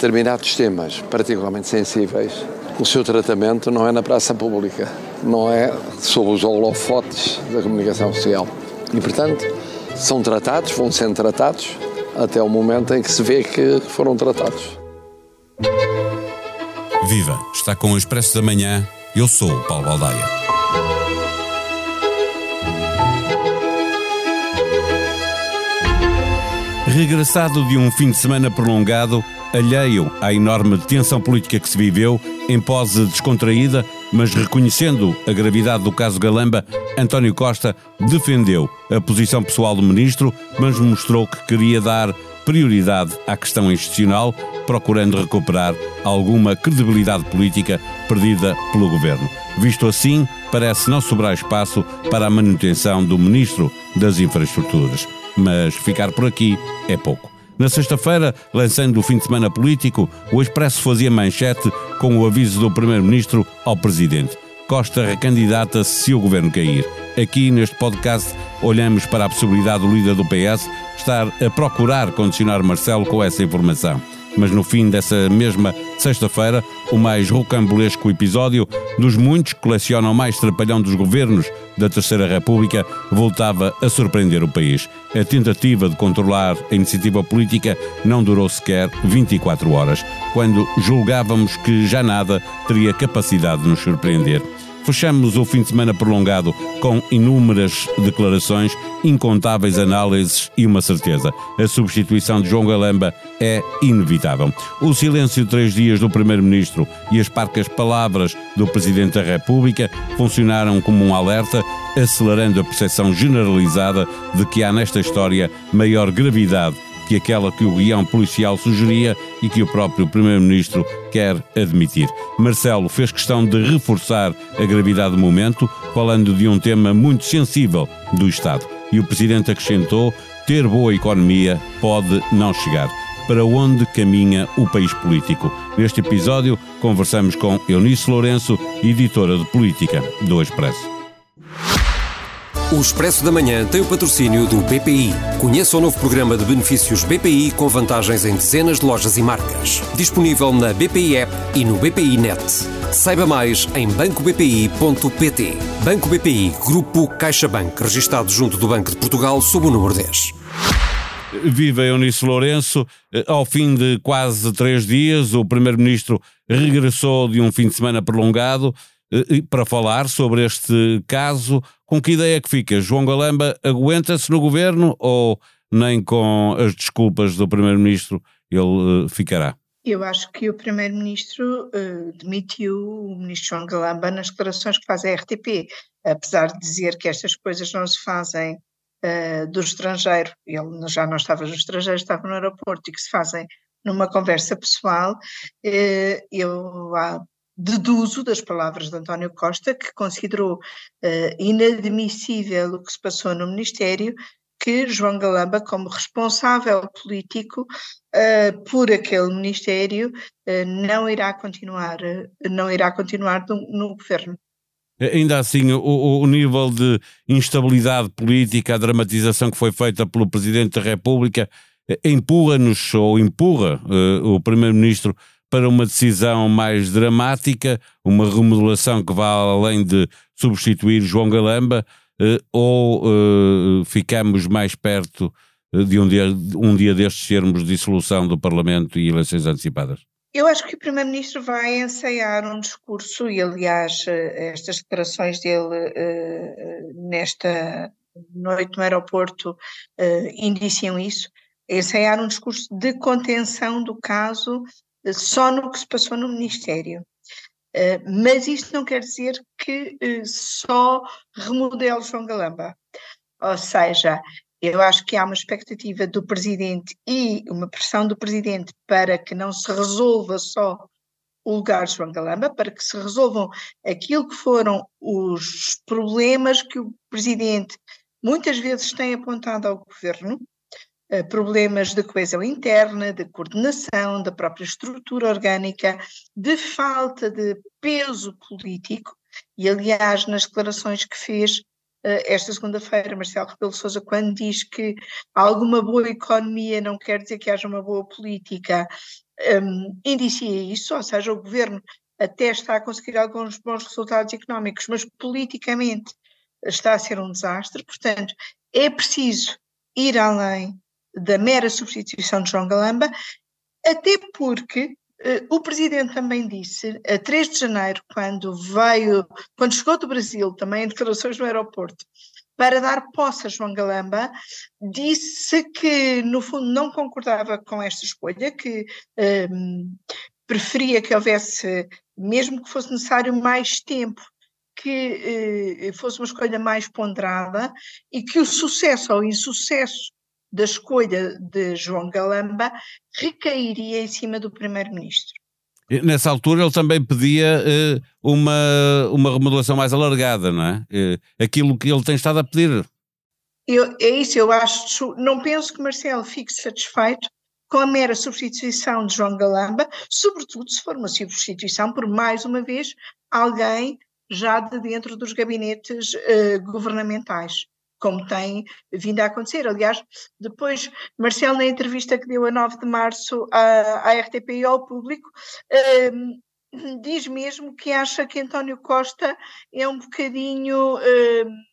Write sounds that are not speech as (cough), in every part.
determinados temas particularmente sensíveis, o seu tratamento não é na praça pública, não é sob os holofotes da comunicação social. E, portanto, são tratados, vão sendo tratados, até o momento em que se vê que foram tratados. Viva! Está com o Expresso da Manhã. Eu sou o Paulo Baldaia. Regressado de um fim de semana prolongado, alheio à enorme tensão política que se viveu, em pose descontraída, mas reconhecendo a gravidade do caso Galamba, António Costa defendeu a posição pessoal do ministro, mas mostrou que queria dar prioridade à questão institucional, procurando recuperar alguma credibilidade política perdida pelo governo. Visto assim, parece não sobrar espaço para a manutenção do ministro das Infraestruturas mas ficar por aqui é pouco. Na sexta-feira, lançando o fim de semana político, o Expresso fazia manchete com o aviso do Primeiro-Ministro ao Presidente. Costa recandidata-se se o governo cair. Aqui neste podcast olhamos para a possibilidade do líder do PS estar a procurar condicionar Marcelo com essa informação mas no fim dessa mesma sexta-feira, o mais rocambolesco episódio dos muitos que colecionam mais trapalhão dos governos da Terceira República voltava a surpreender o país. A tentativa de controlar a iniciativa política não durou sequer 24 horas, quando julgávamos que já nada teria capacidade de nos surpreender. Fechamos o fim de semana prolongado com inúmeras declarações, incontáveis análises e uma certeza: a substituição de João Galamba é inevitável. O silêncio de três dias do Primeiro-Ministro e as parcas palavras do Presidente da República funcionaram como um alerta, acelerando a percepção generalizada de que há nesta história maior gravidade que aquela que o guião policial sugeria e que o próprio Primeiro-Ministro quer admitir. Marcelo fez questão de reforçar a gravidade do momento, falando de um tema muito sensível do Estado. E o Presidente acrescentou: ter boa economia pode não chegar. Para onde caminha o país político? Neste episódio, conversamos com Eunice Lourenço, editora de política do Expresso. O Expresso da Manhã tem o patrocínio do BPI. Conheça o novo programa de benefícios BPI com vantagens em dezenas de lojas e marcas. Disponível na BPI App e no BPI Net. Saiba mais em bancobpi.pt. Banco BPI, Grupo CaixaBank, registado junto do Banco de Portugal sob o número 10. Viva Eunice Lourenço. Ao fim de quase três dias, o Primeiro-Ministro regressou de um fim de semana prolongado eh, para falar sobre este caso. Com que ideia é que fica? João Galamba aguenta-se no governo ou nem com as desculpas do Primeiro-Ministro ele uh, ficará? Eu acho que o Primeiro-Ministro uh, demitiu o Ministro João Galamba nas declarações que faz a RTP, apesar de dizer que estas coisas não se fazem uh, do estrangeiro, ele já não estava no estrangeiro, estava no aeroporto, e que se fazem numa conversa pessoal, eu há deduzo das palavras de António Costa, que considerou uh, inadmissível o que se passou no Ministério, que João Galamba, como responsável político uh, por aquele Ministério, uh, não irá continuar, não irá continuar no, no governo. Ainda assim, o, o, nível de instabilidade política, a dramatização que foi feita pelo Presidente da República, empurra-nos ou empurra o Primeiro-Ministro para uma decisão mais dramática, uma remodelação que vá além de substituir João Galamba, eh, ou eh, ficamos mais perto eh, de um dia, um dia destes sermos dissolução do Parlamento e eleições antecipadas? Eu acho que o Primeiro-Ministro vai ensaiar um discurso, e aliás, estas declarações dele nesta noite no aeroporto indiciam isso, ensaiar um discurso de contenção do caso só no que se passou no Ministério. Uh, mas isto não quer dizer que uh, só remodele João Galamba. Ou seja, eu acho que há uma expectativa do Presidente e uma pressão do Presidente para que não se resolva só o lugar de João Galamba, para que se resolvam aquilo que foram os problemas que o Presidente muitas vezes tem apontado ao Governo, eh, problemas de coesão interna, de coordenação, da própria estrutura orgânica, de falta de peso político, e aliás, nas declarações que fez eh, esta segunda-feira, Marcelo Rebelo Sousa, quando diz que alguma boa economia não quer dizer que haja uma boa política, um, indicia isso, ou seja, o governo até está a conseguir alguns bons resultados económicos, mas politicamente está a ser um desastre. Portanto, é preciso ir além da mera substituição de João Galamba, até porque uh, o presidente também disse, a 3 de janeiro, quando veio, quando chegou do Brasil, também em declarações no aeroporto, para dar posse a João Galamba, disse que, no fundo, não concordava com esta escolha, que um, preferia que houvesse, mesmo que fosse necessário mais tempo, que eh, fosse uma escolha mais ponderada e que o sucesso ou insucesso da escolha de João Galamba recairia em cima do primeiro-ministro. Nessa altura ele também pedia uh, uma, uma remodelação mais alargada, não é? Uh, aquilo que ele tem estado a pedir. Eu, é isso, eu acho, não penso que Marcelo fique satisfeito com a mera substituição de João Galamba, sobretudo se for uma substituição por, mais uma vez, alguém já de dentro dos gabinetes uh, governamentais como tem vindo a acontecer. Aliás, depois, Marcelo, na entrevista que deu a 9 de março à, à RTP e ao público, um, (clears throat) diz mesmo que acha que António Costa é um bocadinho. Um,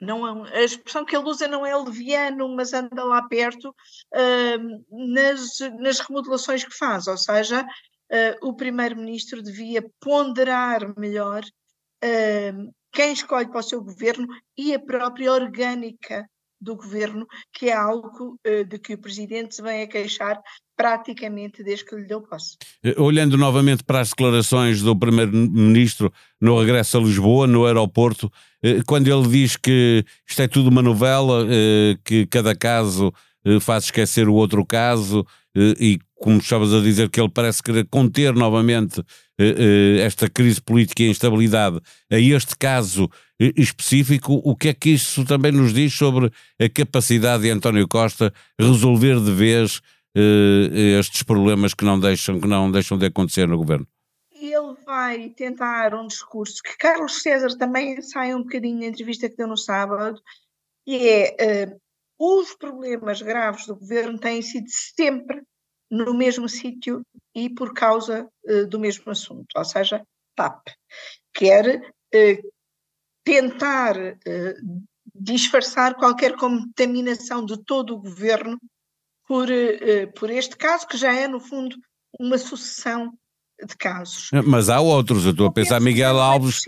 não é, a expressão que ele usa não é leviano, mas anda lá perto um, nas, nas remodelações que faz, ou seja, uh, o primeiro-ministro devia ponderar melhor uh, quem escolhe para o seu governo e a própria orgânica do governo, que é algo uh, de que o presidente se vem a queixar praticamente desde que lhe deu posse. Eh, olhando novamente para as declarações do primeiro-ministro no regresso a Lisboa, no aeroporto, eh, quando ele diz que isto é tudo uma novela, que cada caso faz esquecer o outro caso e como estavas a dizer, que ele parece querer conter novamente eh, eh, esta crise política e instabilidade a este caso eh, específico, o que é que isso também nos diz sobre a capacidade de António Costa resolver de vez estes problemas que não deixam, que não deixam de acontecer no governo? Ele vai tentar um discurso que Carlos César também sai um bocadinho na entrevista que deu no sábado, e é os problemas graves do governo têm sido sempre no mesmo sítio e por causa uh, do mesmo assunto, ou seja, TAP. Quer uh, tentar uh, disfarçar qualquer contaminação de todo o governo por, por este caso, que já é, no fundo, uma sucessão de casos. Mas há outros, eu estou a pensar, Miguel é Alves,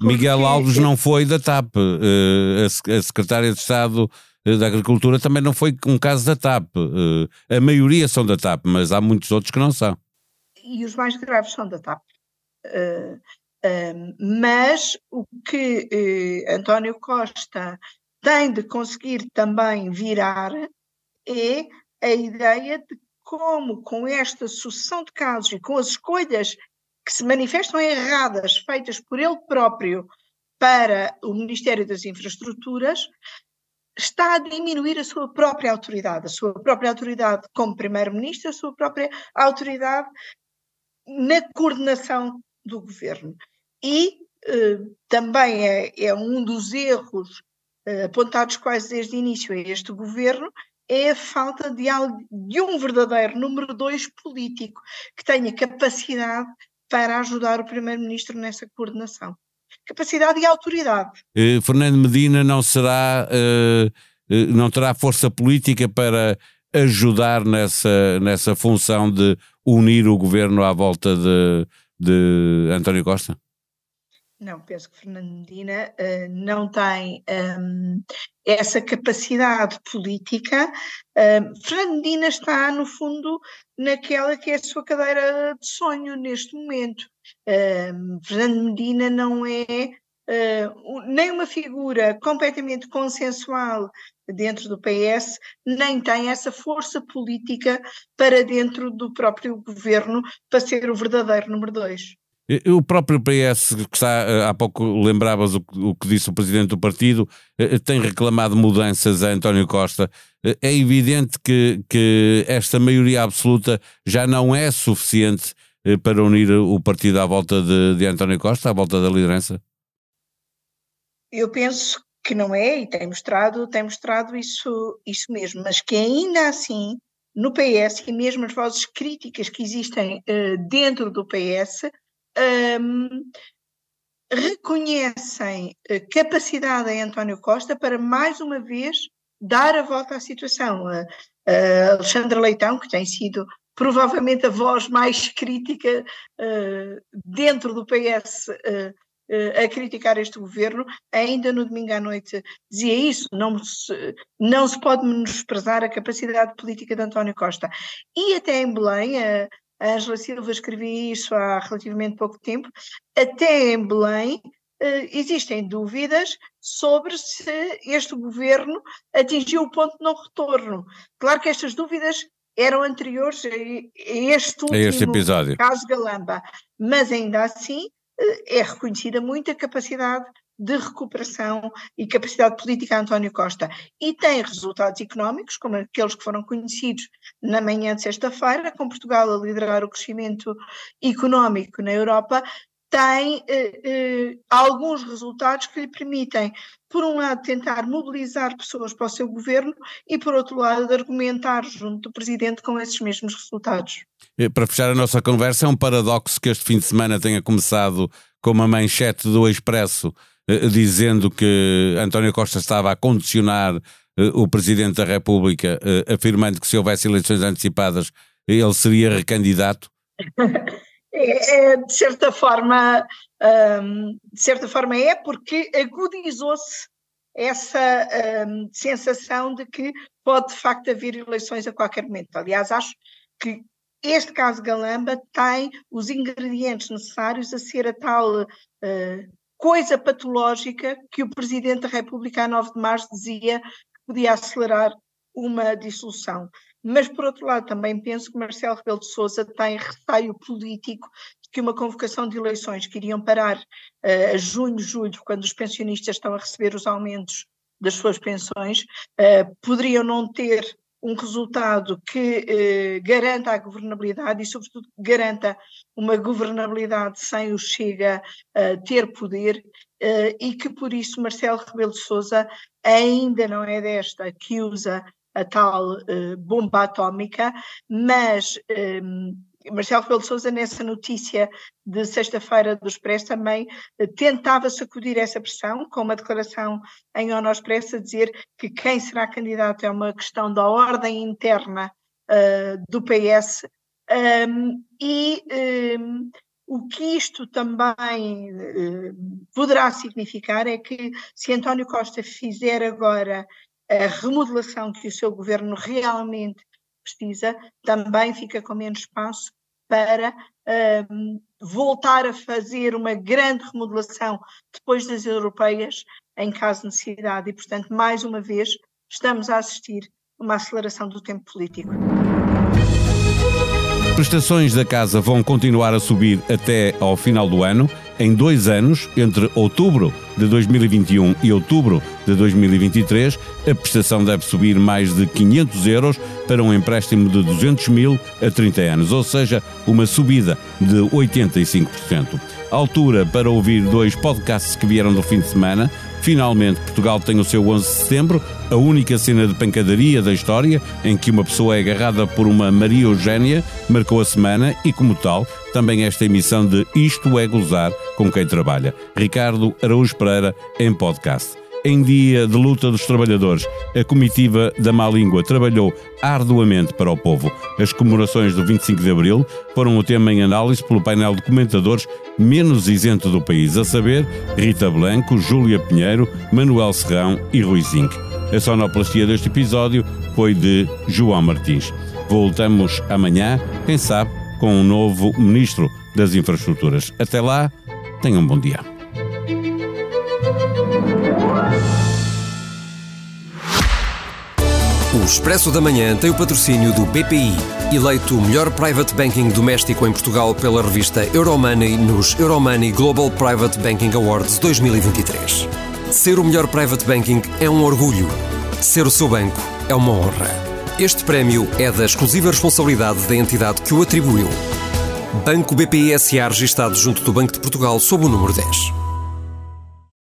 Miguel Alves não foi da TAP, a secretária de Estado da Agricultura também não foi um caso da TAP. Eh, a maioria são da TAP, mas há muitos outros que não são. E os mais graves são da TAP. Uh, uh, mas o que António Costa tem de conseguir também virar é a ideia de como, com esta sucessão de casos e com as escolhas que se manifestam erradas feitas por ele próprio para o Ministério das Infraestruturas, está a diminuir a sua própria autoridade, a sua própria autoridade como primeiro-ministro, a sua própria autoridade na coordenação do governo. E eh, também é, é, um dos erros eh, apontados quase desde o início a este governo, é a falta de, de um verdadeiro número dois político que tenha capacidade para ajudar o primeiro-ministro nessa coordenação capacidade e autoridade. Uh, Fernando Medina não será, uh, uh, não terá força política para ajudar nessa, nessa função de unir o governo à volta de, de António Costa? Não, penso que Fernando Medina uh, não tem um, essa capacidade política. Uh, Fernando Medina está, no fundo, naquela que é a sua cadeira de sonho neste momento. Uh, Fernando Medina não é nem uma figura completamente consensual dentro do PS, nem tem essa força política para dentro do próprio governo para ser o verdadeiro número dois. O próprio PS, que está, eh, há pouco lembravas o, o, que disse o presidente do partido, eh, tem reclamado mudanças a António Costa. Eh, é evidente que, que esta maioria absoluta já não é suficiente para unir o partido à volta de, de António Costa, à volta da liderança? Eu penso que não é, e tem mostrado, tem mostrado isso, isso mesmo, mas que ainda assim no PS e mesmo as vozes críticas que existem uh, dentro do PS um, reconhecem uh, capacidade em António Costa para mais uma vez dar a volta à situação. Uh, Alexandre Leitão, que tem sido provavelmente a voz mais crítica dentro do PS a criticar este governo, ainda no domingo à noite dizia isso, não se, não se pode menosprezar a capacidade política de António Costa. E até em Belém, a, a Angela Silva escrevia isso há relativamente pouco tempo, até em Belém uh, existem dúvidas sobre se este governo atingiu o ponto de não retorno. Claro que estas dúvidas eram anteriores a este último a este episódio. caso Galamba, mas ainda assim é reconhecida muita capacidade de recuperação e capacidade política a António Costa. E tem resultados económicos, como aqueles que foram conhecidos na manhã de sexta-feira, com Portugal a liderar o crescimento económico na Europa, tem eh, eh, alguns resultados que lhe permitem, por um lado, tentar mobilizar pessoas para o seu governo e, por outro lado, argumentar junto do presidente com esses mesmos resultados. Para fechar a nossa conversa, é um paradoxo que este fim de semana tenha começado com uma manchete do Expresso eh, dizendo que António Costa estava a condicionar eh, o Presidente da República, eh, afirmando que se houvesse eleições antecipadas ele seria recandidato. (laughs) É, é, de certa forma, um, de certa forma é porque agudizou-se essa um, sensação de que pode de facto haver eleições a qualquer momento. Aliás, acho que este caso Galamba tem os ingredientes necessários a ser a tal uh, coisa patológica que o Presidente da República, a 9 de março, dizia que podia acelerar uma dissolução. Mas, por outro lado, também penso que Marcelo Rebelo de Sousa tem receio político de que uma convocação de eleições que iriam parar uh, a junho, julho, quando os pensionistas estão a receber os aumentos das suas pensões, uh, poderiam não ter um resultado que eh, garanta a governabilidade e, sobretudo, garanta uma governabilidade sem o Chega uh, ter poder uh, e que, por isso, Marcelo Rebelo de Sousa ainda não é desta que usa a tal uh, bomba atómica, mas um, Marcelo Rebelo de Sousa, nessa notícia de sexta-feira do Expresso, também uh, tentava sacudir essa pressão, com uma declaração em ONU Expresso a dizer que quem será candidato é uma questão da ordem interna uh, do PS, um, e um, o que isto também poderá significar é que se António Costa fizer agora a remodelação que o seu governo realmente precisa, também fica com menos espaço para um, voltar a fazer uma grande remodelação depois das europeias, em caso de necessidade. E, portanto, mais uma vez, estamos a assistir a uma aceleração do tempo político. Prestações da casa vão continuar a subir até ao final do ano em dois anos, entre outubro de 2021 e outubro de 2023, a prestação deve subir mais de 500 euros para um empréstimo de 200 mil a 30 anos, ou seja, uma subida de 85%. Altura para ouvir dois podcasts que vieram do fim de semana. Finalmente, Portugal tem o seu 11 de setembro, a única cena de pancadaria da história em que uma pessoa é agarrada por uma Maria Eugénia marcou a semana e, como tal, também esta emissão de Isto é Gozar com quem trabalha. Ricardo Araújo Pereira em podcast. Em dia de luta dos trabalhadores, a comitiva da má língua trabalhou arduamente para o povo. As comemorações do 25 de Abril foram o tema em análise pelo painel de comentadores menos isento do país, a saber Rita Blanco, Júlia Pinheiro, Manuel Serrão e Rui Zinc. A sonoplastia deste episódio foi de João Martins. Voltamos amanhã, quem sabe, com um novo Ministro das Infraestruturas. Até lá, tenham um bom dia. O Expresso da Manhã tem o patrocínio do BPI, eleito o melhor private banking doméstico em Portugal pela revista Euromoney nos Euromoney Global Private Banking Awards 2023. Ser o melhor private banking é um orgulho. Ser o seu banco é uma honra. Este prémio é da exclusiva responsabilidade da entidade que o atribuiu. Banco BPI SA registado junto do Banco de Portugal sob o número 10.